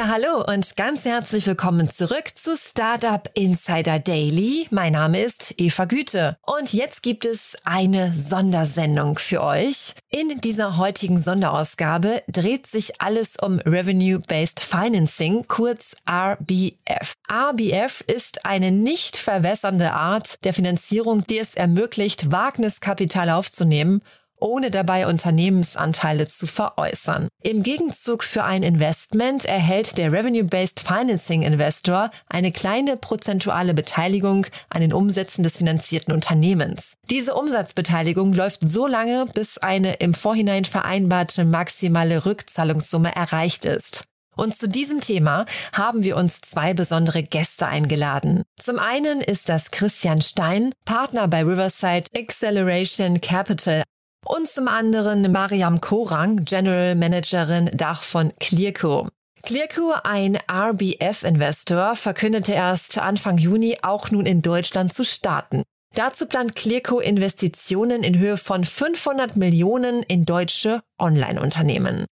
Ja, hallo und ganz herzlich willkommen zurück zu Startup Insider Daily. Mein Name ist Eva Güte und jetzt gibt es eine Sondersendung für euch. In dieser heutigen Sonderausgabe dreht sich alles um Revenue-Based Financing, kurz RBF. RBF ist eine nicht verwässernde Art der Finanzierung, die es ermöglicht, Wagniskapital aufzunehmen ohne dabei Unternehmensanteile zu veräußern. Im Gegenzug für ein Investment erhält der Revenue-Based Financing Investor eine kleine prozentuale Beteiligung an den Umsätzen des finanzierten Unternehmens. Diese Umsatzbeteiligung läuft so lange, bis eine im Vorhinein vereinbarte maximale Rückzahlungssumme erreicht ist. Und zu diesem Thema haben wir uns zwei besondere Gäste eingeladen. Zum einen ist das Christian Stein, Partner bei Riverside Acceleration Capital, und zum anderen Mariam Korang, General Managerin Dach von Clearco. Clearco, ein RBF-Investor, verkündete erst Anfang Juni auch nun in Deutschland zu starten. Dazu plant Clearco Investitionen in Höhe von 500 Millionen in deutsche Online-Unternehmen.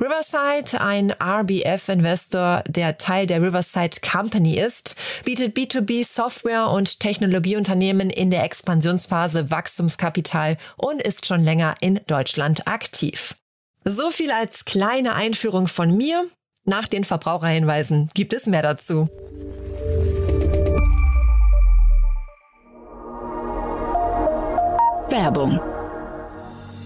Riverside, ein RBF-Investor, der Teil der Riverside Company ist, bietet B2B-Software- und Technologieunternehmen in der Expansionsphase Wachstumskapital und ist schon länger in Deutschland aktiv. So viel als kleine Einführung von mir. Nach den Verbraucherhinweisen gibt es mehr dazu. Werbung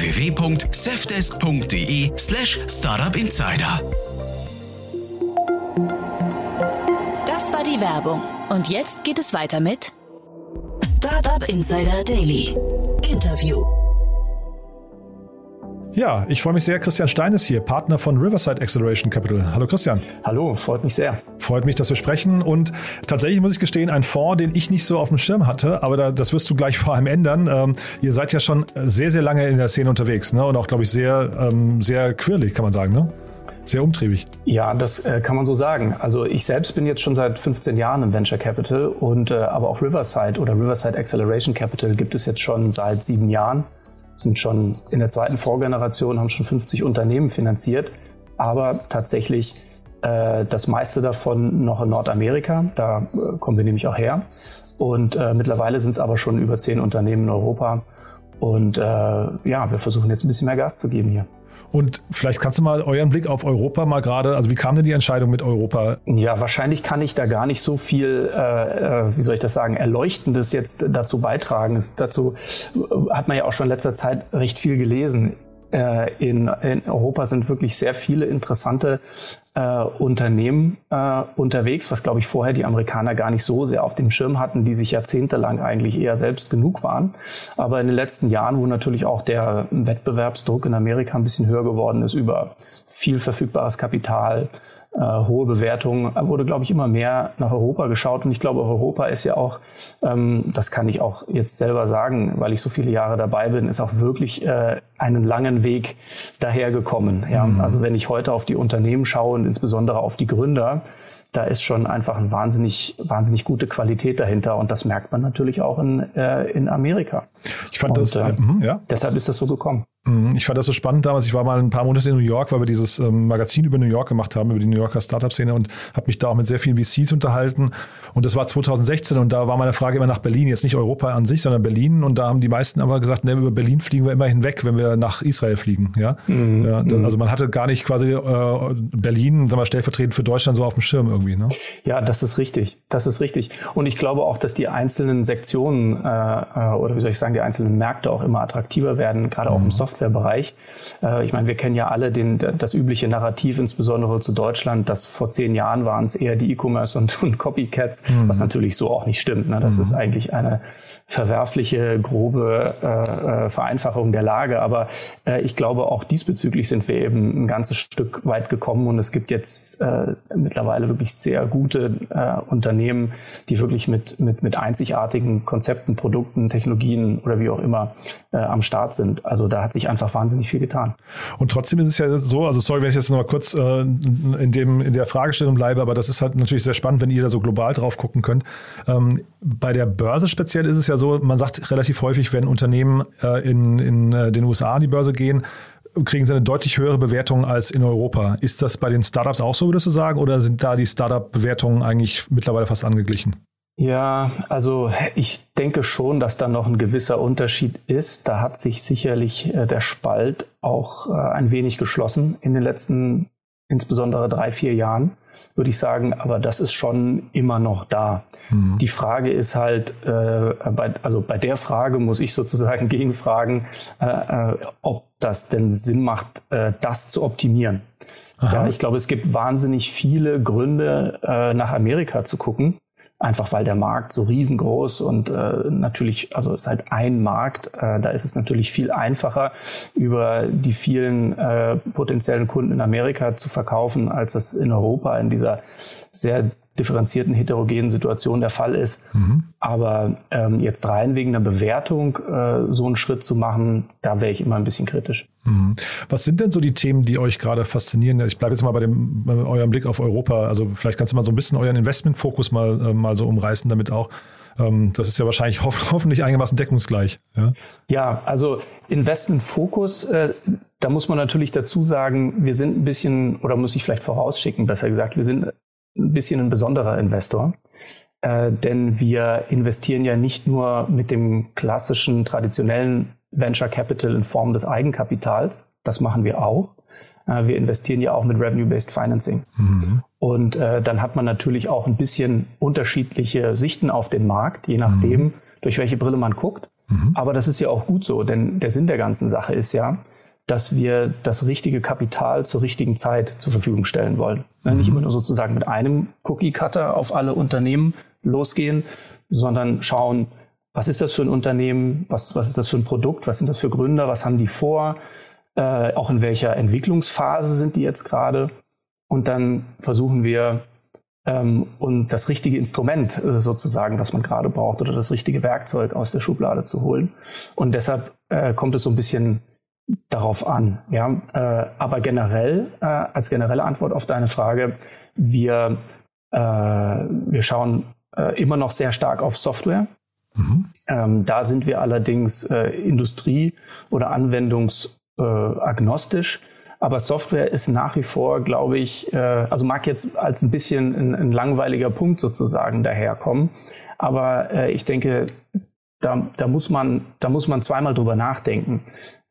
www.safdesk.de slash startupinsider. Das war die Werbung. Und jetzt geht es weiter mit Startup Insider Daily. Interview. Ja, ich freue mich sehr. Christian Stein ist hier, Partner von Riverside Acceleration Capital. Hallo Christian. Hallo, freut mich sehr. Freut mich, dass wir sprechen. Und tatsächlich muss ich gestehen, ein Fonds, den ich nicht so auf dem Schirm hatte, aber da, das wirst du gleich vor allem ändern. Ähm, ihr seid ja schon sehr, sehr lange in der Szene unterwegs ne? und auch, glaube ich, sehr, ähm, sehr quirlig, kann man sagen. Ne? Sehr umtriebig. Ja, das äh, kann man so sagen. Also ich selbst bin jetzt schon seit 15 Jahren im Venture Capital und äh, aber auch Riverside oder Riverside Acceleration Capital gibt es jetzt schon seit sieben Jahren sind schon in der zweiten Vorgeneration, haben schon 50 Unternehmen finanziert, aber tatsächlich äh, das meiste davon noch in Nordamerika. Da äh, kommen wir nämlich auch her. Und äh, mittlerweile sind es aber schon über zehn Unternehmen in Europa. Und äh, ja, wir versuchen jetzt ein bisschen mehr Gas zu geben hier. Und vielleicht kannst du mal euren Blick auf Europa mal gerade, also wie kam denn die Entscheidung mit Europa? Ja, wahrscheinlich kann ich da gar nicht so viel, äh, äh wie soll ich das sagen, Erleuchtendes jetzt dazu beitragen. Dazu hat man ja auch schon in letzter Zeit recht viel gelesen. Äh, in, in Europa sind wirklich sehr viele interessante äh, Unternehmen äh, unterwegs, was glaube ich vorher die Amerikaner gar nicht so sehr auf dem Schirm hatten, die sich jahrzehntelang eigentlich eher selbst genug waren. Aber in den letzten Jahren, wo natürlich auch der Wettbewerbsdruck in Amerika ein bisschen höher geworden ist über viel verfügbares Kapital, äh, hohe Bewertungen, wurde, glaube ich, immer mehr nach Europa geschaut. Und ich glaube, Europa ist ja auch, ähm, das kann ich auch jetzt selber sagen, weil ich so viele Jahre dabei bin, ist auch wirklich äh, einen langen Weg dahergekommen. Ja? Mhm. Also wenn ich heute auf die Unternehmen schaue und insbesondere auf die Gründer, da ist schon einfach eine wahnsinnig, wahnsinnig gute Qualität dahinter und das merkt man natürlich auch in, äh, in Amerika. Ich fand und, das, äh, mhm, ja. Deshalb ist das so gekommen. Mhm, ich fand das so spannend damals. Ich war mal ein paar Monate in New York, weil wir dieses ähm, Magazin über New York gemacht haben, über die New Yorker Startup-Szene und habe mich da auch mit sehr vielen VCs unterhalten. Und das war 2016 und da war meine Frage immer nach Berlin. Jetzt nicht Europa an sich, sondern Berlin. Und da haben die meisten aber gesagt, ne, über Berlin fliegen wir immer hinweg, wenn wir nach Israel fliegen. Ja? Mhm. ja mhm. also man hatte gar nicht quasi äh, Berlin, sagen wir, stellvertretend für Deutschland so auf dem Schirm irgendwie. Ne? Ja, das ist richtig. Das ist richtig. Und ich glaube auch, dass die einzelnen Sektionen äh, äh oder wie soll ich sagen, die einzelnen Märkte auch immer attraktiver werden, gerade auch im mhm. Software Softwarebereich. Äh, ich meine, wir kennen ja alle den, das übliche Narrativ, insbesondere zu Deutschland, dass vor zehn Jahren waren es eher die E-Commerce und, und, Copycats, mhm. was natürlich so auch nicht stimmt. Ne? Das mhm. ist eigentlich eine verwerfliche, grobe äh, äh, Vereinfachung der Lage. Aber äh, ich glaube, auch diesbezüglich sind wir eben ein ganzes Stück weit gekommen und es gibt jetzt äh, mittlerweile wirklich sehr gute äh, Unternehmen, die wirklich mit, mit, mit einzigartigen Konzepten, Produkten, Technologien oder wie auch immer am Start sind. Also da hat sich einfach wahnsinnig viel getan. Und trotzdem ist es ja so, also sorry, wenn ich jetzt noch mal kurz äh, in, dem, in der Fragestellung bleibe, aber das ist halt natürlich sehr spannend, wenn ihr da so global drauf gucken könnt. Ähm, bei der Börse speziell ist es ja so, man sagt relativ häufig, wenn Unternehmen äh, in, in äh, den USA an die Börse gehen, kriegen sie eine deutlich höhere Bewertung als in Europa. Ist das bei den Startups auch so, würdest du sagen, oder sind da die Startup-Bewertungen eigentlich mittlerweile fast angeglichen? Ja, also ich denke schon, dass da noch ein gewisser Unterschied ist. Da hat sich sicherlich äh, der Spalt auch äh, ein wenig geschlossen in den letzten insbesondere drei, vier Jahren, würde ich sagen. Aber das ist schon immer noch da. Mhm. Die Frage ist halt, äh, bei, also bei der Frage muss ich sozusagen gegenfragen, ob das denn Sinn macht, das zu optimieren. Ja, ich glaube, es gibt wahnsinnig viele Gründe, nach Amerika zu gucken einfach weil der Markt so riesengroß und äh, natürlich, also es ist halt ein Markt, äh, da ist es natürlich viel einfacher, über die vielen äh, potenziellen Kunden in Amerika zu verkaufen, als es in Europa in dieser sehr differenzierten, heterogenen Situation der Fall ist. Mhm. Aber ähm, jetzt rein wegen einer Bewertung äh, so einen Schritt zu machen, da wäre ich immer ein bisschen kritisch. Mhm. Was sind denn so die Themen, die euch gerade faszinieren? Ich bleibe jetzt mal bei, dem, bei eurem Blick auf Europa. Also vielleicht kannst du mal so ein bisschen euren Investmentfokus mal, äh, mal so umreißen, damit auch ähm, das ist ja wahrscheinlich hoff hoffentlich einigermaßen deckungsgleich. Ja, ja also Investmentfokus, äh, da muss man natürlich dazu sagen, wir sind ein bisschen, oder muss ich vielleicht vorausschicken, besser gesagt, wir sind ein bisschen ein besonderer Investor. Äh, denn wir investieren ja nicht nur mit dem klassischen, traditionellen Venture Capital in Form des Eigenkapitals. Das machen wir auch. Äh, wir investieren ja auch mit Revenue-Based Financing. Mhm. Und äh, dann hat man natürlich auch ein bisschen unterschiedliche Sichten auf den Markt, je nachdem, mhm. durch welche Brille man guckt. Mhm. Aber das ist ja auch gut so, denn der Sinn der ganzen Sache ist ja, dass wir das richtige Kapital zur richtigen Zeit zur Verfügung stellen wollen. Mhm. Nicht immer nur sozusagen mit einem Cookie-Cutter auf alle Unternehmen losgehen, sondern schauen, was ist das für ein Unternehmen, was, was ist das für ein Produkt, was sind das für Gründer, was haben die vor, äh, auch in welcher Entwicklungsphase sind die jetzt gerade. Und dann versuchen wir, ähm, und das richtige Instrument äh, sozusagen, was man gerade braucht, oder das richtige Werkzeug aus der Schublade zu holen. Und deshalb äh, kommt es so ein bisschen darauf an. Ja, äh, aber generell, äh, als generelle Antwort auf deine Frage, wir, äh, wir schauen äh, immer noch sehr stark auf Software. Mhm. Ähm, da sind wir allerdings äh, Industrie- oder Anwendungsagnostisch. Aber Software ist nach wie vor, glaube ich, äh, also mag jetzt als ein bisschen ein, ein langweiliger Punkt sozusagen daherkommen. Aber ich denke, da, da, muss man, da muss man zweimal drüber nachdenken.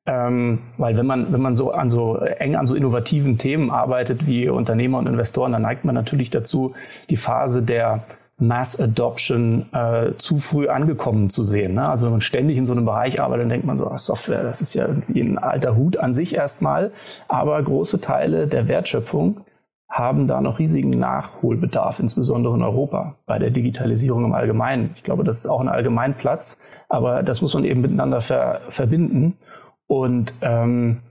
Ähm, weil wenn man, wenn man so an so eng an so innovativen Themen arbeitet wie Unternehmer und Investoren, dann neigt man natürlich dazu, die Phase der Mass Adoption äh, zu früh angekommen zu sehen. Ne? Also wenn man ständig in so einem Bereich arbeitet, dann denkt man so, ach, Software, das ist ja irgendwie ein alter Hut an sich erstmal. Aber große Teile der Wertschöpfung haben da noch riesigen Nachholbedarf, insbesondere in Europa, bei der Digitalisierung im Allgemeinen. Ich glaube, das ist auch ein Allgemeinplatz, aber das muss man eben miteinander ver verbinden. Und ähm,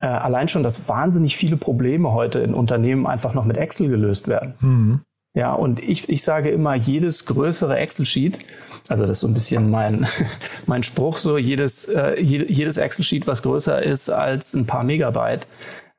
äh, allein schon, dass wahnsinnig viele Probleme heute in Unternehmen einfach noch mit Excel gelöst werden. Mhm. Ja, und ich, ich sage immer, jedes größere Excel-Sheet, also das ist so ein bisschen mein, mein Spruch, so jedes, äh, jedes Excel-Sheet, was größer ist als ein paar Megabyte,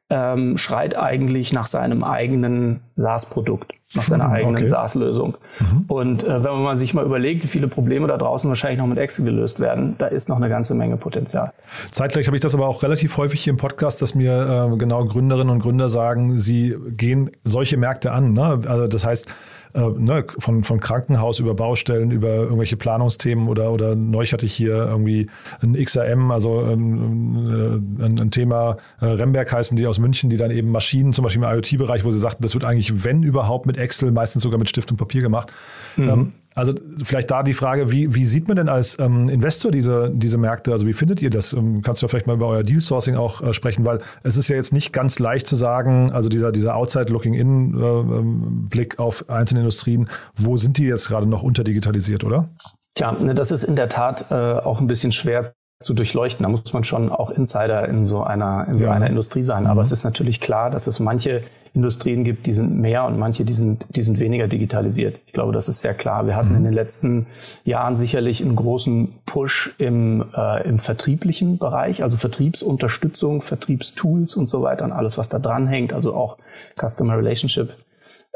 ähm, schreit eigentlich nach seinem eigenen SaaS-Produkt nach seiner eigenen okay. SaaS-Lösung. Mhm. Und äh, wenn man sich mal überlegt, wie viele Probleme da draußen wahrscheinlich noch mit Excel gelöst werden, da ist noch eine ganze Menge Potenzial. Zeitgleich habe ich das aber auch relativ häufig hier im Podcast, dass mir äh, genau Gründerinnen und Gründer sagen, sie gehen solche Märkte an. Ne? Also das heißt, äh, ne, von, von Krankenhaus über Baustellen, über irgendwelche Planungsthemen oder, oder neulich hatte ich hier irgendwie ein XRM, also ein, ein, ein Thema, äh, Remberg heißen die aus München, die dann eben Maschinen, zum Beispiel im IoT-Bereich, wo sie sagten, das wird eigentlich, wenn überhaupt, mit Excel, meistens sogar mit Stift und Papier gemacht. Mhm. Ähm, Also vielleicht da die Frage, wie, wie sieht man denn als ähm, Investor diese, diese Märkte? Also wie findet ihr das? Ähm, kannst du vielleicht mal über euer Deal Sourcing auch äh, sprechen, weil es ist ja jetzt nicht ganz leicht zu sagen, also dieser, dieser Outside-Looking-In-Blick äh, auf einzelne Industrien, wo sind die jetzt gerade noch unterdigitalisiert, oder? Tja, ne, das ist in der Tat äh, auch ein bisschen schwer zu durchleuchten. Da muss man schon auch Insider in so einer, in so ja. einer Industrie sein. Aber mhm. es ist natürlich klar, dass es manche Industrien gibt, die sind mehr und manche, die sind, die sind weniger digitalisiert. Ich glaube, das ist sehr klar. Wir hatten mhm. in den letzten Jahren sicherlich einen großen Push im, äh, im vertrieblichen Bereich, also Vertriebsunterstützung, Vertriebstools und so weiter und alles, was da dran hängt, also auch Customer Relationship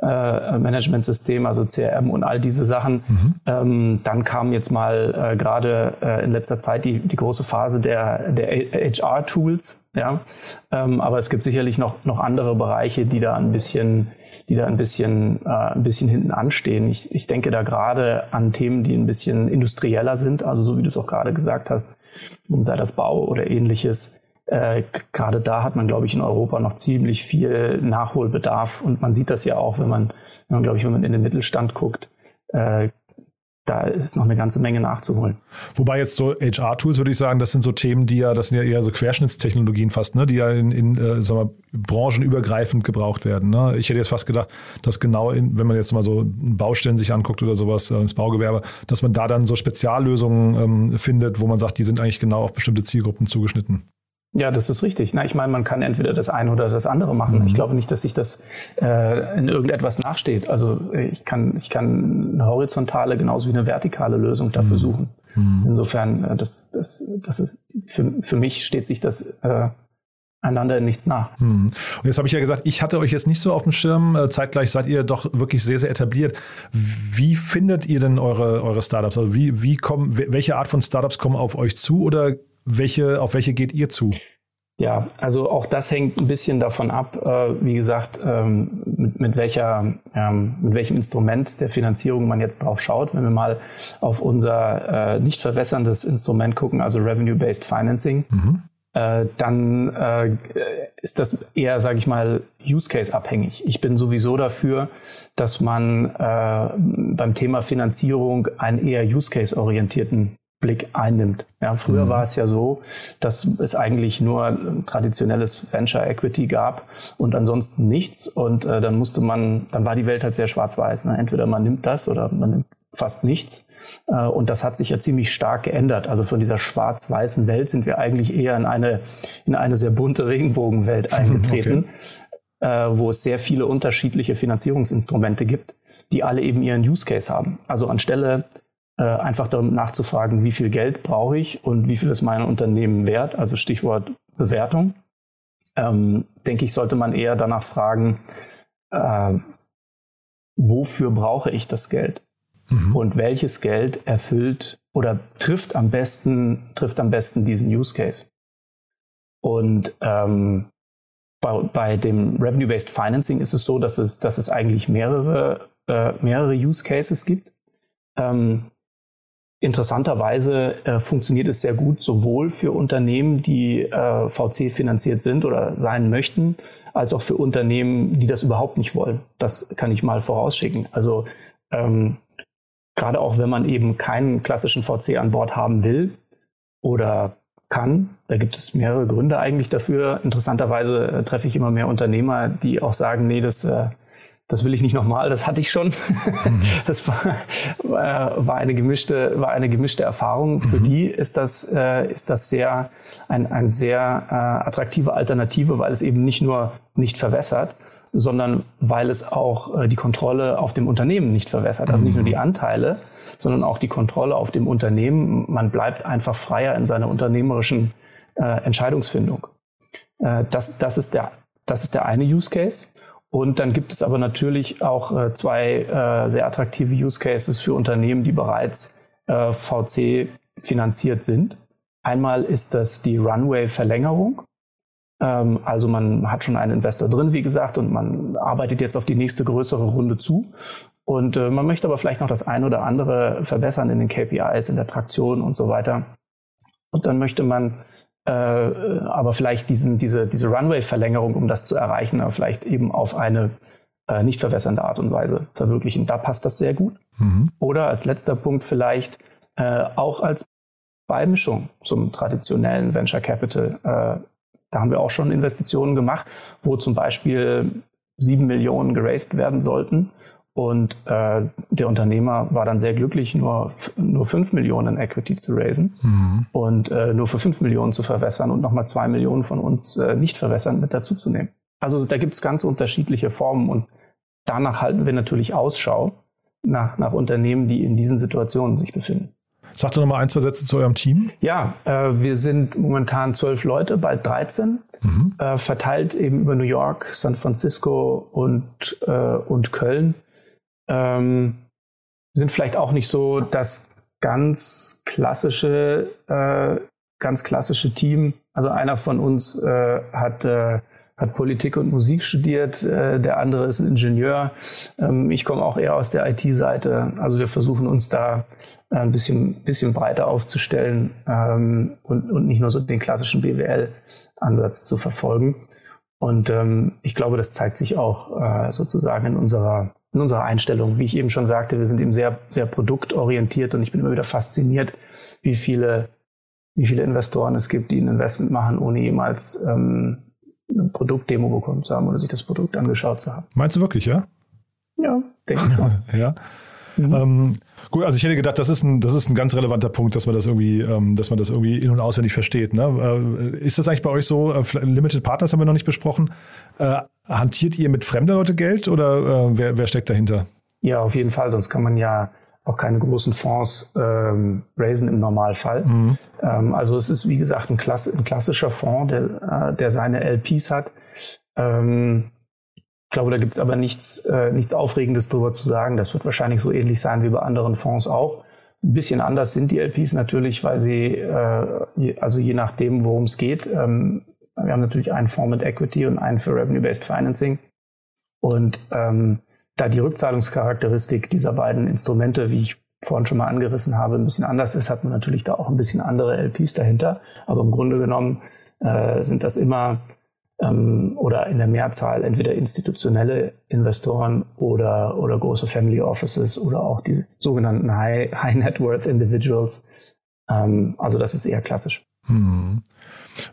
äh, Managementsystem, also CRM und all diese Sachen. Mhm. Ähm, dann kam jetzt mal äh, gerade äh, in letzter Zeit die, die große Phase der, der HR-Tools. Ja, ähm, aber es gibt sicherlich noch, noch andere Bereiche, die da ein bisschen, die da ein bisschen, äh, ein bisschen hinten anstehen. Ich, ich denke da gerade an Themen, die ein bisschen industrieller sind, also so wie du es auch gerade gesagt hast, sei das Bau oder ähnliches äh, gerade da hat man, glaube ich, in Europa noch ziemlich viel Nachholbedarf. Und man sieht das ja auch, wenn man, wenn man glaube ich, wenn man in den Mittelstand guckt, äh, da ist noch eine ganze Menge nachzuholen. Wobei jetzt so HR-Tools, würde ich sagen, das sind so Themen, die ja, das sind ja eher so Querschnittstechnologien fast, ne, die ja in, in äh, sagen wir, branchenübergreifend gebraucht werden. Ne? Ich hätte jetzt fast gedacht, dass genau, in, wenn man jetzt mal so Baustellen sich anguckt oder sowas äh, ins Baugewerbe, dass man da dann so Speziallösungen ähm, findet, wo man sagt, die sind eigentlich genau auf bestimmte Zielgruppen zugeschnitten. Ja, das ist richtig. Na, ich meine, man kann entweder das eine oder das andere machen. Mhm. Ich glaube nicht, dass sich das äh, in irgendetwas nachsteht. Also ich kann, ich kann eine horizontale genauso wie eine vertikale Lösung dafür mhm. suchen. Mhm. Insofern, äh, das, das, das ist für, für mich steht sich das äh, einander in nichts nach. Mhm. Und jetzt habe ich ja gesagt, ich hatte euch jetzt nicht so auf dem Schirm. Äh, zeitgleich seid ihr doch wirklich sehr, sehr etabliert. Wie findet ihr denn eure, eure Startups? Also wie, wie kommen, welche Art von Startups kommen auf euch zu oder welche, auf welche geht ihr zu? Ja, also auch das hängt ein bisschen davon ab, äh, wie gesagt, ähm, mit, mit, welcher, ähm, mit welchem Instrument der Finanzierung man jetzt drauf schaut. Wenn wir mal auf unser äh, nicht verwässerndes Instrument gucken, also Revenue-Based Financing, mhm. äh, dann äh, ist das eher, sage ich mal, Use-Case-abhängig. Ich bin sowieso dafür, dass man äh, beim Thema Finanzierung einen eher Use-Case-orientierten Blick einnimmt. Ja, früher mhm. war es ja so, dass es eigentlich nur traditionelles Venture Equity gab und ansonsten nichts. Und äh, dann musste man, dann war die Welt halt sehr schwarz-weiß. Ne? Entweder man nimmt das oder man nimmt fast nichts. Äh, und das hat sich ja ziemlich stark geändert. Also von dieser schwarz-weißen Welt sind wir eigentlich eher in eine, in eine sehr bunte Regenbogenwelt eingetreten. Okay. Äh, wo es sehr viele unterschiedliche Finanzierungsinstrumente gibt, die alle eben ihren Use Case haben. Also anstelle äh, einfach darum nachzufragen, wie viel Geld brauche ich und wie viel ist mein Unternehmen wert, also Stichwort Bewertung, ähm, denke ich, sollte man eher danach fragen, äh, wofür brauche ich das Geld? Mhm. Und welches Geld erfüllt oder trifft am besten, trifft am besten diesen Use Case? Und ähm, bei, bei dem Revenue-Based Financing ist es so, dass es, dass es eigentlich mehrere, äh, mehrere Use Cases gibt. Ähm, Interessanterweise äh, funktioniert es sehr gut sowohl für Unternehmen, die äh, VC finanziert sind oder sein möchten, als auch für Unternehmen, die das überhaupt nicht wollen. Das kann ich mal vorausschicken. Also ähm, gerade auch wenn man eben keinen klassischen VC an Bord haben will oder kann, da gibt es mehrere Gründe eigentlich dafür. Interessanterweise äh, treffe ich immer mehr Unternehmer, die auch sagen, nee, das äh, das will ich nicht nochmal, das hatte ich schon. Mhm. Das war, war, eine gemischte, war eine gemischte Erfahrung. Für mhm. die ist das, äh, ist das sehr, ein, ein sehr äh, attraktive Alternative, weil es eben nicht nur nicht verwässert, sondern weil es auch äh, die Kontrolle auf dem Unternehmen nicht verwässert. Also nicht nur die mhm. Anteile, sondern auch die Kontrolle auf dem Unternehmen. Man bleibt einfach freier in seiner unternehmerischen äh, Entscheidungsfindung. Äh, das, das, ist der, das ist der eine Use Case. Und dann gibt es aber natürlich auch äh, zwei äh, sehr attraktive Use Cases für Unternehmen, die bereits äh, VC finanziert sind. Einmal ist das die Runway-Verlängerung. Ähm, also man hat schon einen Investor drin, wie gesagt, und man arbeitet jetzt auf die nächste größere Runde zu. Und man möchte aber vielleicht noch das eine oder andere verbessern in den KPIs, in der Traktion und so weiter. Und dann möchte man äh, aber vielleicht diesen, diese, diese Runway-Verlängerung, um das zu erreichen, aber vielleicht eben auf eine äh, nicht verwässernde Art und Weise verwirklichen. Da passt das sehr gut. Mhm. Oder als letzter Punkt vielleicht äh, auch als Beimischung zum traditionellen Venture Capital. Äh, da haben wir auch schon Investitionen gemacht, wo zum Beispiel sieben Millionen geraced werden sollten. Und äh, der Unternehmer war dann sehr glücklich, nur, nur fünf Millionen Equity zu raisen mhm. und äh, nur für fünf Millionen zu verwässern und nochmal zwei Millionen von uns äh, nicht verwässern mit dazuzunehmen. Also da gibt es ganz unterschiedliche Formen und danach halten wir natürlich Ausschau nach, nach Unternehmen, die in diesen Situationen sich befinden. Sag doch noch mal ein, zwei Sätze zu eurem Team. Ja, äh, wir sind momentan zwölf Leute, bald 13, mhm. äh, verteilt eben über New York, San Francisco und, äh, und Köln. Ähm, sind vielleicht auch nicht so das ganz klassische, äh, ganz klassische Team. Also einer von uns äh, hat äh, hat Politik und Musik studiert, äh, der andere ist ein Ingenieur. Ähm, ich komme auch eher aus der IT-Seite. Also wir versuchen uns da äh, ein bisschen, bisschen breiter aufzustellen ähm, und, und nicht nur so den klassischen BWL-Ansatz zu verfolgen. Und ähm, ich glaube, das zeigt sich auch äh, sozusagen in unserer, in unserer Einstellung. Wie ich eben schon sagte, wir sind eben sehr, sehr produktorientiert und ich bin immer wieder fasziniert, wie viele, wie viele Investoren es gibt, die ein Investment machen, ohne jemals ähm, eine Produktdemo bekommen zu haben oder sich das Produkt angeschaut zu haben. Meinst du wirklich, ja? Ja, denke ich schon. ja. Mhm. Ähm, gut, also ich hätte gedacht, das ist ein, das ist ein ganz relevanter Punkt, dass man das irgendwie, ähm, dass man das irgendwie in- und auswendig versteht. Ne? Äh, ist das eigentlich bei euch so? Äh, Limited Partners haben wir noch nicht besprochen. Äh, hantiert ihr mit fremder Leute Geld oder äh, wer, wer steckt dahinter? Ja, auf jeden Fall, sonst kann man ja auch keine großen Fonds ähm, raisen im Normalfall. Mhm. Ähm, also es ist, wie gesagt, ein, Klass ein klassischer Fonds, der, äh, der seine LPs hat. Ähm, ich glaube, da gibt's aber nichts, äh, nichts Aufregendes drüber zu sagen. Das wird wahrscheinlich so ähnlich sein wie bei anderen Fonds auch. Ein bisschen anders sind die LPs natürlich, weil sie, äh, also je nachdem, worum es geht, ähm, wir haben natürlich einen Fonds mit Equity und einen für Revenue-Based Financing. Und ähm, da die Rückzahlungscharakteristik dieser beiden Instrumente, wie ich vorhin schon mal angerissen habe, ein bisschen anders ist, hat man natürlich da auch ein bisschen andere LPs dahinter. Aber im Grunde genommen äh, sind das immer ähm, oder in der Mehrzahl entweder institutionelle Investoren oder, oder große Family Offices oder auch die sogenannten High, High Net Worth Individuals. Ähm, also das ist eher klassisch. Hm.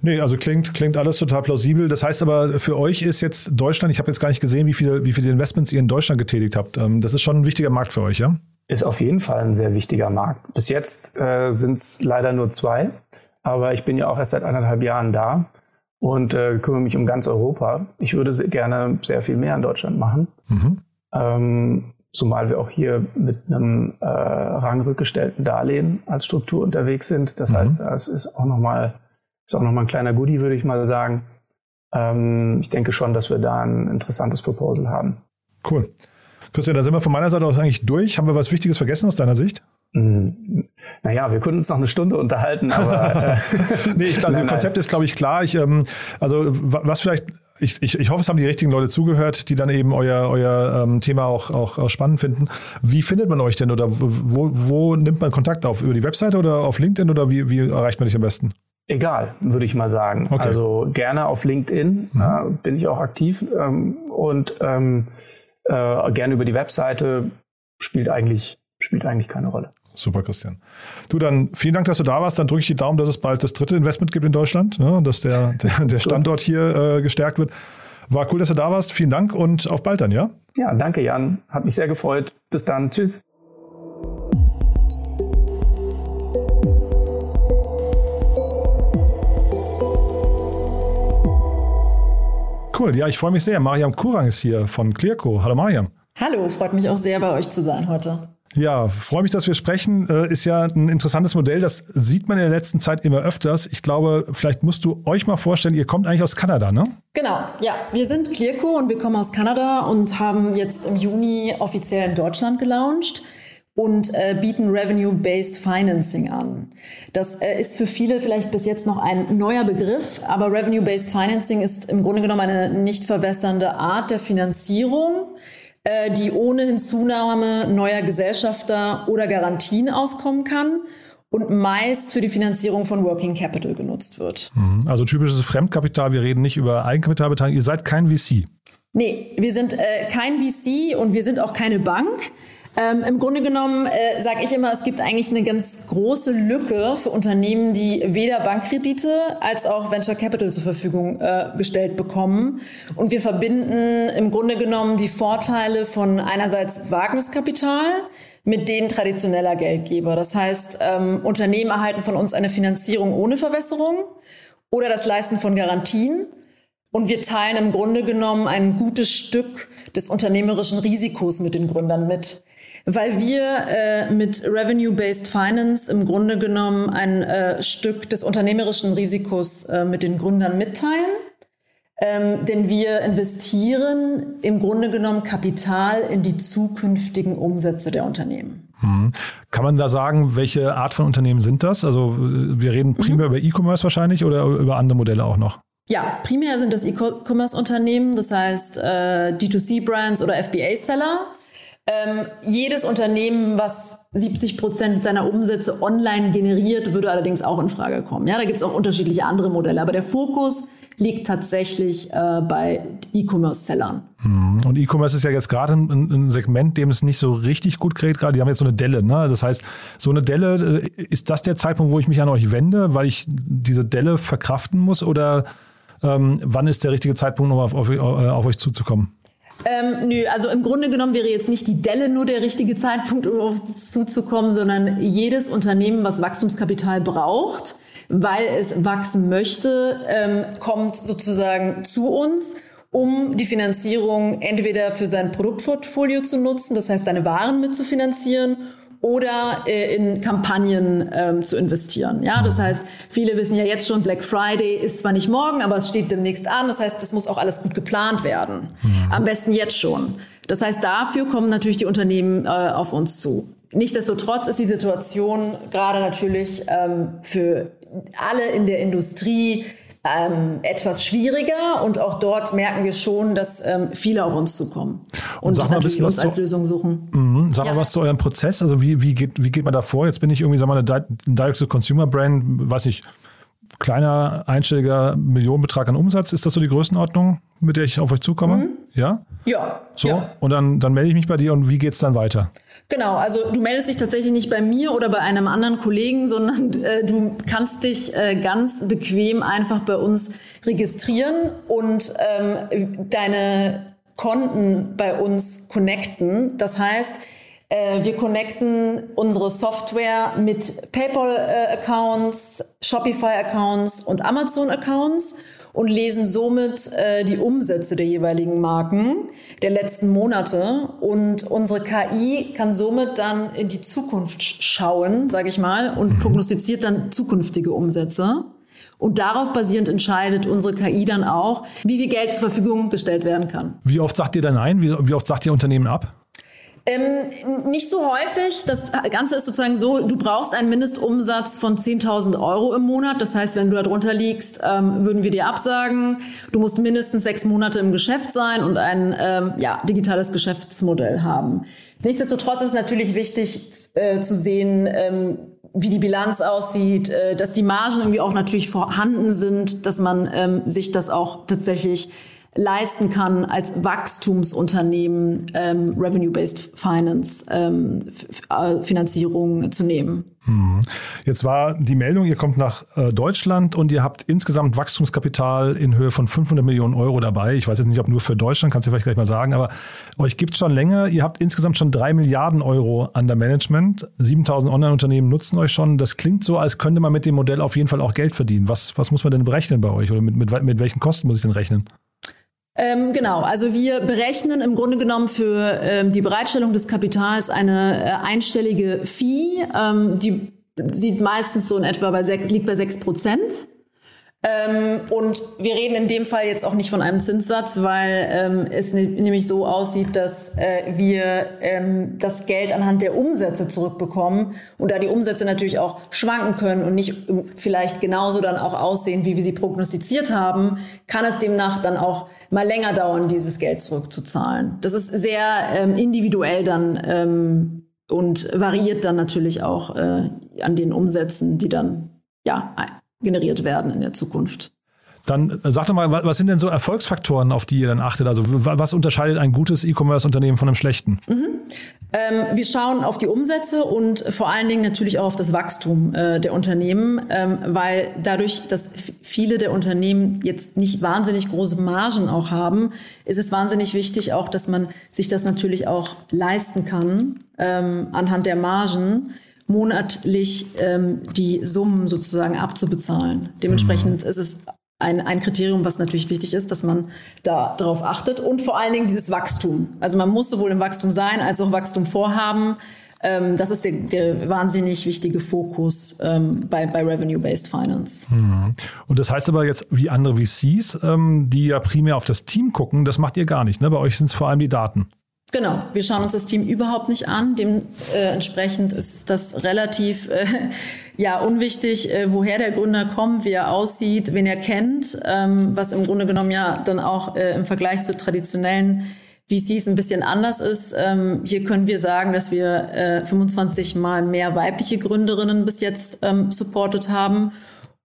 Nee, also klingt, klingt alles total plausibel. Das heißt aber, für euch ist jetzt Deutschland, ich habe jetzt gar nicht gesehen, wie viele, wie viele Investments ihr in Deutschland getätigt habt. Ähm, das ist schon ein wichtiger Markt für euch, ja? Ist auf jeden Fall ein sehr wichtiger Markt. Bis jetzt äh, sind es leider nur zwei, aber ich bin ja auch erst seit anderthalb Jahren da und äh, kümmere mich um ganz Europa. Ich würde sehr, gerne sehr viel mehr in Deutschland machen. Mhm. Ähm, zumal wir auch hier mit einem äh, rangrückgestellten Darlehen als Struktur unterwegs sind. Das mhm. heißt, es ist auch nochmal ist auch nochmal ein kleiner Goodie, würde ich mal sagen. Ähm, ich denke schon, dass wir da ein interessantes Proposal haben. Cool. Christian, da sind wir von meiner Seite aus eigentlich durch. Haben wir was Wichtiges vergessen aus deiner Sicht? Mm, naja, wir können uns noch eine Stunde unterhalten, aber. Äh, nee, ich, also nein, Konzept nein. ist, glaube ich, klar. Ich, ähm, also, was vielleicht ich, ich, ich hoffe, es haben die richtigen Leute zugehört, die dann eben euer, euer ähm, Thema auch, auch, auch spannend finden. Wie findet man euch denn oder wo, wo nimmt man Kontakt auf? Über die Webseite oder auf LinkedIn oder wie, wie erreicht man dich am besten? Egal, würde ich mal sagen. Okay. Also gerne auf LinkedIn mhm. äh, bin ich auch aktiv ähm, und ähm, äh, gerne über die Webseite spielt eigentlich, spielt eigentlich keine Rolle. Super, Christian. Du, dann vielen Dank, dass du da warst. Dann drücke ich die Daumen, dass es bald das dritte Investment gibt in Deutschland ne, und dass der, der, der Standort hier äh, gestärkt wird. War cool, dass du da warst. Vielen Dank und auf bald dann, ja? Ja, danke, Jan. Hat mich sehr gefreut. Bis dann. Tschüss. Cool, ja, ich freue mich sehr. Mariam Kurang ist hier von Clearco. Hallo Mariam. Hallo, freut mich auch sehr, bei euch zu sein heute. Ja, freue mich, dass wir sprechen. Äh, ist ja ein interessantes Modell. Das sieht man in der letzten Zeit immer öfters. Ich glaube, vielleicht musst du euch mal vorstellen, ihr kommt eigentlich aus Kanada, ne? Genau, ja. Wir sind Clearco und wir kommen aus Kanada und haben jetzt im Juni offiziell in Deutschland gelauncht und äh, bieten Revenue-Based Financing an. Das äh, ist für viele vielleicht bis jetzt noch ein neuer Begriff, aber Revenue-Based Financing ist im Grunde genommen eine nicht verwässernde Art der Finanzierung, äh, die ohne Hinzunahme neuer Gesellschafter oder Garantien auskommen kann und meist für die Finanzierung von Working Capital genutzt wird. Mhm. Also typisches Fremdkapital, wir reden nicht über Eigenkapitalbeteiligung, ihr seid kein VC. Nee, wir sind äh, kein VC und wir sind auch keine Bank. Ähm, Im Grunde genommen äh, sage ich immer, es gibt eigentlich eine ganz große Lücke für Unternehmen, die weder Bankkredite als auch Venture Capital zur Verfügung äh, gestellt bekommen. Und wir verbinden im Grunde genommen die Vorteile von einerseits Wagniskapital mit denen traditioneller Geldgeber. Das heißt, ähm, Unternehmen erhalten von uns eine Finanzierung ohne Verwässerung oder das Leisten von Garantien. Und wir teilen im Grunde genommen ein gutes Stück des unternehmerischen Risikos mit den Gründern mit weil wir äh, mit Revenue-Based Finance im Grunde genommen ein äh, Stück des unternehmerischen Risikos äh, mit den Gründern mitteilen. Ähm, denn wir investieren im Grunde genommen Kapital in die zukünftigen Umsätze der Unternehmen. Hm. Kann man da sagen, welche Art von Unternehmen sind das? Also wir reden primär mhm. über E-Commerce wahrscheinlich oder über andere Modelle auch noch? Ja, primär sind das E-Commerce-Unternehmen, das heißt äh, D2C-Brands oder FBA-Seller. Ähm, jedes Unternehmen, was 70 Prozent seiner Umsätze online generiert, würde allerdings auch in Frage kommen. Ja, da gibt es auch unterschiedliche andere Modelle, aber der Fokus liegt tatsächlich äh, bei E-Commerce-Sellern. Hm. Und E-Commerce ist ja jetzt gerade ein, ein, Segment, dem es nicht so richtig gut gerät. Gerade die haben jetzt so eine Delle. Ne? Das heißt, so eine Delle, äh, ist das der Zeitpunkt, wo ich mich an euch wende, weil ich diese Delle verkraften muss? Oder ähm, wann ist der richtige Zeitpunkt, um auf, auf, auf euch zuzukommen? Ähm, nö, also im Grunde genommen wäre jetzt nicht die Delle nur der richtige Zeitpunkt, um auf uns zuzukommen, sondern jedes Unternehmen, was Wachstumskapital braucht, weil es wachsen möchte, ähm, kommt sozusagen zu uns um die Finanzierung entweder für sein Produktportfolio zu nutzen, das heißt seine Waren mitzufinanzieren oder äh, in Kampagnen ähm, zu investieren. Ja, das heißt, viele wissen ja jetzt schon, Black Friday ist zwar nicht morgen, aber es steht demnächst an. Das heißt, das muss auch alles gut geplant werden. Mhm. Am besten jetzt schon. Das heißt, dafür kommen natürlich die Unternehmen äh, auf uns zu. Nichtsdestotrotz ist die Situation gerade natürlich ähm, für alle in der Industrie ähm, etwas schwieriger und auch dort merken wir schon, dass ähm, viele auf uns zukommen und, und sag mal, natürlich uns als Lösung suchen. Mhm. Sag ja. mal was zu eurem Prozess, also wie, wie, geht, wie geht man da vor? Jetzt bin ich irgendwie, sag mal, eine Direct-to-Consumer-Brand, weiß ich, kleiner einstelliger Millionenbetrag an Umsatz. Ist das so die Größenordnung, mit der ich auf euch zukomme? Mhm. Ja? Ja. So, ja. und dann, dann melde ich mich bei dir und wie geht es dann weiter? Genau, also du meldest dich tatsächlich nicht bei mir oder bei einem anderen Kollegen, sondern äh, du kannst dich äh, ganz bequem einfach bei uns registrieren und ähm, deine Konten bei uns connecten. Das heißt, äh, wir connecten unsere Software mit PayPal-Accounts, Shopify-Accounts und Amazon-Accounts und lesen somit äh, die Umsätze der jeweiligen Marken der letzten Monate. Und unsere KI kann somit dann in die Zukunft schauen, sage ich mal, und mhm. prognostiziert dann zukünftige Umsätze. Und darauf basierend entscheidet unsere KI dann auch, wie viel Geld zur Verfügung gestellt werden kann. Wie oft sagt ihr dann nein? Wie, wie oft sagt ihr Unternehmen ab? Ähm, nicht so häufig. Das Ganze ist sozusagen so, du brauchst einen Mindestumsatz von 10.000 Euro im Monat. Das heißt, wenn du darunter liegst, ähm, würden wir dir absagen. Du musst mindestens sechs Monate im Geschäft sein und ein ähm, ja, digitales Geschäftsmodell haben. Nichtsdestotrotz ist es natürlich wichtig äh, zu sehen, ähm, wie die Bilanz aussieht, äh, dass die Margen irgendwie auch natürlich vorhanden sind, dass man ähm, sich das auch tatsächlich leisten kann, als Wachstumsunternehmen ähm, Revenue-Based Finance ähm, äh, Finanzierung zu nehmen. Hm. Jetzt war die Meldung, ihr kommt nach äh, Deutschland und ihr habt insgesamt Wachstumskapital in Höhe von 500 Millionen Euro dabei. Ich weiß jetzt nicht, ob nur für Deutschland, kannst du vielleicht gleich mal sagen, aber euch gibt es schon länger. Ihr habt insgesamt schon drei Milliarden Euro an der Management. 7000 Online-Unternehmen nutzen euch schon. Das klingt so, als könnte man mit dem Modell auf jeden Fall auch Geld verdienen. Was, was muss man denn berechnen bei euch oder mit, mit, mit welchen Kosten muss ich denn rechnen? Ähm, genau, also wir berechnen im Grunde genommen für ähm, die Bereitstellung des Kapitals eine äh, einstellige Fee, ähm, die sieht meistens so in etwa bei sechs, liegt bei sechs Prozent. Ähm, und wir reden in dem Fall jetzt auch nicht von einem Zinssatz, weil ähm, es ne, nämlich so aussieht, dass äh, wir ähm, das Geld anhand der Umsätze zurückbekommen und da die Umsätze natürlich auch schwanken können und nicht ähm, vielleicht genauso dann auch aussehen, wie wir sie prognostiziert haben, kann es demnach dann auch mal länger dauern, dieses Geld zurückzuzahlen. Das ist sehr ähm, individuell dann ähm, und variiert dann natürlich auch äh, an den Umsätzen, die dann ja generiert werden in der Zukunft. Dann sag doch mal, was sind denn so Erfolgsfaktoren, auf die ihr dann achtet? Also was unterscheidet ein gutes E-Commerce-Unternehmen von einem schlechten? Mhm. Ähm, wir schauen auf die Umsätze und vor allen Dingen natürlich auch auf das Wachstum äh, der Unternehmen, ähm, weil dadurch, dass viele der Unternehmen jetzt nicht wahnsinnig große Margen auch haben, ist es wahnsinnig wichtig auch, dass man sich das natürlich auch leisten kann ähm, anhand der Margen monatlich ähm, die Summen sozusagen abzubezahlen. Dementsprechend mhm. ist es ein, ein Kriterium, was natürlich wichtig ist, dass man da darauf achtet. Und vor allen Dingen dieses Wachstum. Also man muss sowohl im Wachstum sein als auch Wachstum vorhaben. Ähm, das ist der, der, wahnsinnig wichtige Fokus ähm, bei, bei Revenue-Based Finance. Mhm. Und das heißt aber jetzt, wie andere VCs, ähm, die ja primär auf das Team gucken, das macht ihr gar nicht. Ne? Bei euch sind es vor allem die Daten. Genau, wir schauen uns das Team überhaupt nicht an. Dementsprechend äh, ist das relativ äh, ja unwichtig, äh, woher der Gründer kommt, wie er aussieht, wen er kennt, ähm, was im Grunde genommen ja dann auch äh, im Vergleich zu traditionellen VCs ein bisschen anders ist. Ähm, hier können wir sagen, dass wir äh, 25 mal mehr weibliche Gründerinnen bis jetzt ähm, supportet haben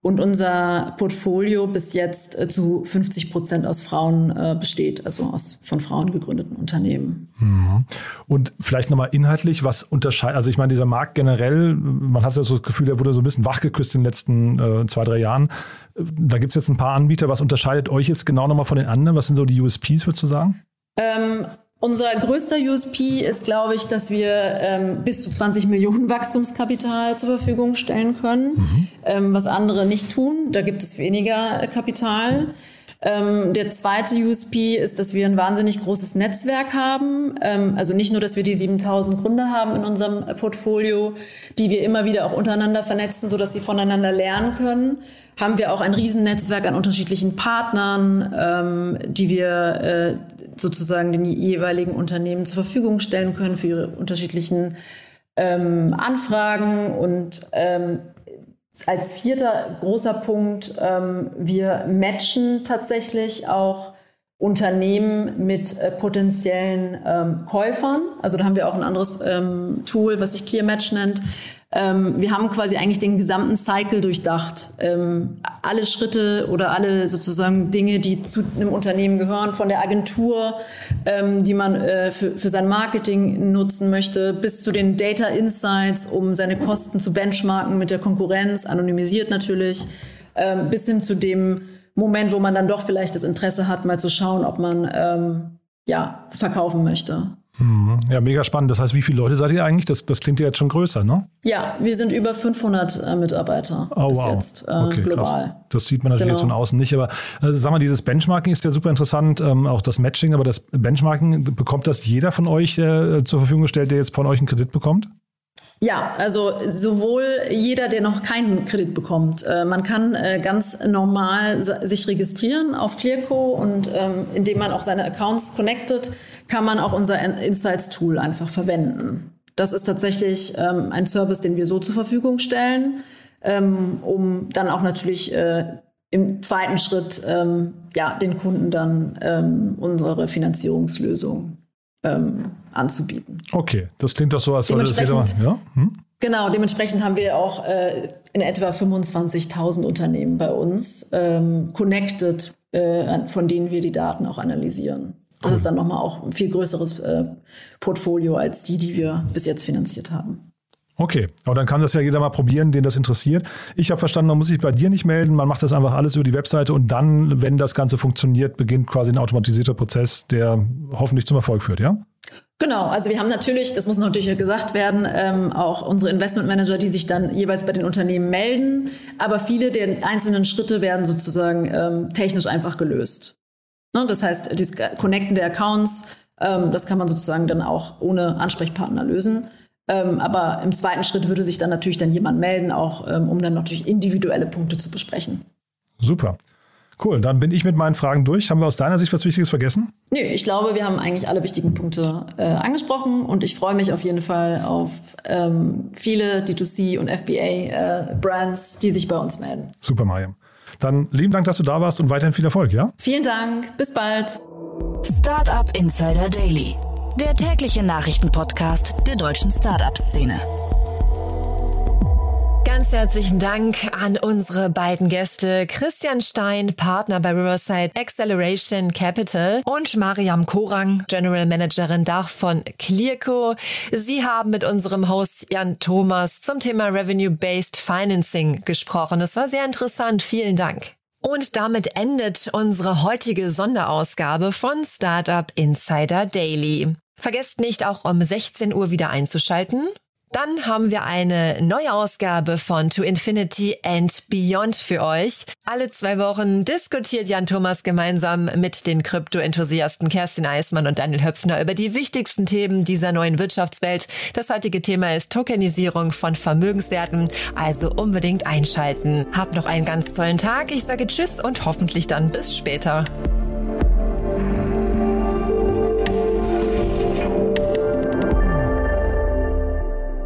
und unser Portfolio bis jetzt äh, zu 50 Prozent aus Frauen äh, besteht, also aus von Frauen gegründeten Unternehmen. Mhm. Und vielleicht nochmal inhaltlich, was unterscheidet, also ich meine, dieser Markt generell, man hat ja so das Gefühl, der wurde so ein bisschen wachgeküsst in den letzten äh, zwei, drei Jahren. Da gibt es jetzt ein paar Anbieter. Was unterscheidet euch jetzt genau nochmal von den anderen? Was sind so die USPs, würdest du sagen? Ähm, unser größter USP ist, glaube ich, dass wir ähm, bis zu 20 Millionen Wachstumskapital zur Verfügung stellen können, mhm. ähm, was andere nicht tun. Da gibt es weniger äh, Kapital. Ähm, der zweite USP ist, dass wir ein wahnsinnig großes Netzwerk haben. Ähm, also nicht nur, dass wir die 7000 Gründer haben in unserem Portfolio, die wir immer wieder auch untereinander vernetzen, so dass sie voneinander lernen können, haben wir auch ein Riesennetzwerk an unterschiedlichen Partnern, ähm, die wir äh, sozusagen den jeweiligen Unternehmen zur Verfügung stellen können für ihre unterschiedlichen ähm, Anfragen und ähm, als vierter großer Punkt, ähm, wir matchen tatsächlich auch Unternehmen mit äh, potenziellen ähm, Käufern. Also da haben wir auch ein anderes ähm, Tool, was sich ClearMatch nennt, ähm, wir haben quasi eigentlich den gesamten Cycle durchdacht. Ähm, alle Schritte oder alle sozusagen Dinge, die zu einem Unternehmen gehören, von der Agentur, ähm, die man äh, für, für sein Marketing nutzen möchte, bis zu den Data Insights, um seine Kosten zu benchmarken mit der Konkurrenz, anonymisiert natürlich, ähm, bis hin zu dem Moment, wo man dann doch vielleicht das Interesse hat, mal zu schauen, ob man ähm, ja verkaufen möchte. Mhm. Ja, mega spannend. Das heißt, wie viele Leute seid ihr eigentlich? Das, das klingt ja jetzt schon größer, ne? Ja, wir sind über 500 äh, Mitarbeiter oh, bis wow. jetzt äh, okay, global. Krass. Das sieht man natürlich genau. jetzt von außen nicht, aber äh, sag mal, dieses Benchmarking ist ja super interessant, ähm, auch das Matching, aber das Benchmarking, bekommt das jeder von euch äh, zur Verfügung gestellt, der jetzt von euch einen Kredit bekommt? Ja, also sowohl jeder, der noch keinen Kredit bekommt. Äh, man kann äh, ganz normal sich registrieren auf Clearco und ähm, indem man auch seine Accounts connected, kann man auch unser Insights-Tool einfach verwenden. Das ist tatsächlich ähm, ein Service, den wir so zur Verfügung stellen, ähm, um dann auch natürlich äh, im zweiten Schritt ja, den Kunden dann unsere Finanzierungslösung ähm, anzubieten. Okay, das klingt doch so, als soll das jeder ja? Hm? Genau, dementsprechend haben wir auch äh, in etwa 25.000 Unternehmen bei uns ähm, connected, äh, von denen wir die Daten auch analysieren. Das ist dann nochmal auch ein viel größeres äh, Portfolio als die, die wir bis jetzt finanziert haben. Okay, aber dann kann das ja jeder mal probieren, den das interessiert. Ich habe verstanden, man muss sich bei dir nicht melden, man macht das einfach alles über die Webseite und dann, wenn das Ganze funktioniert, beginnt quasi ein automatisierter Prozess, der hoffentlich zum Erfolg führt, ja? Genau, also wir haben natürlich, das muss natürlich gesagt werden, ähm, auch unsere Investmentmanager, die sich dann jeweils bei den Unternehmen melden, aber viele der einzelnen Schritte werden sozusagen ähm, technisch einfach gelöst. Ne? Das heißt, das Connecten der Accounts, ähm, das kann man sozusagen dann auch ohne Ansprechpartner lösen. Ähm, aber im zweiten Schritt würde sich dann natürlich dann jemand melden, auch ähm, um dann natürlich individuelle Punkte zu besprechen. Super. Cool, dann bin ich mit meinen Fragen durch. Haben wir aus deiner Sicht was Wichtiges vergessen? Nö, ich glaube, wir haben eigentlich alle wichtigen Punkte äh, angesprochen und ich freue mich auf jeden Fall auf ähm, viele D2C und FBA-Brands, äh, die sich bei uns melden. Super, Mariam. Dann lieben Dank, dass du da warst und weiterhin viel Erfolg, ja? Vielen Dank, bis bald. Startup Insider Daily, der tägliche Nachrichtenpodcast der deutschen Startup-Szene. Ganz herzlichen Dank an unsere beiden Gäste Christian Stein, Partner bei Riverside Acceleration Capital und Mariam Korang, General Managerin Dach von Clearco. Sie haben mit unserem Host Jan Thomas zum Thema Revenue-Based Financing gesprochen. Es war sehr interessant. Vielen Dank. Und damit endet unsere heutige Sonderausgabe von Startup Insider Daily. Vergesst nicht auch um 16 Uhr wieder einzuschalten. Dann haben wir eine neue Ausgabe von To Infinity and Beyond für euch. Alle zwei Wochen diskutiert Jan Thomas gemeinsam mit den Krypto-Enthusiasten Kerstin Eismann und Daniel Höpfner über die wichtigsten Themen dieser neuen Wirtschaftswelt. Das heutige Thema ist Tokenisierung von Vermögenswerten, also unbedingt einschalten. Habt noch einen ganz tollen Tag. Ich sage Tschüss und hoffentlich dann bis später.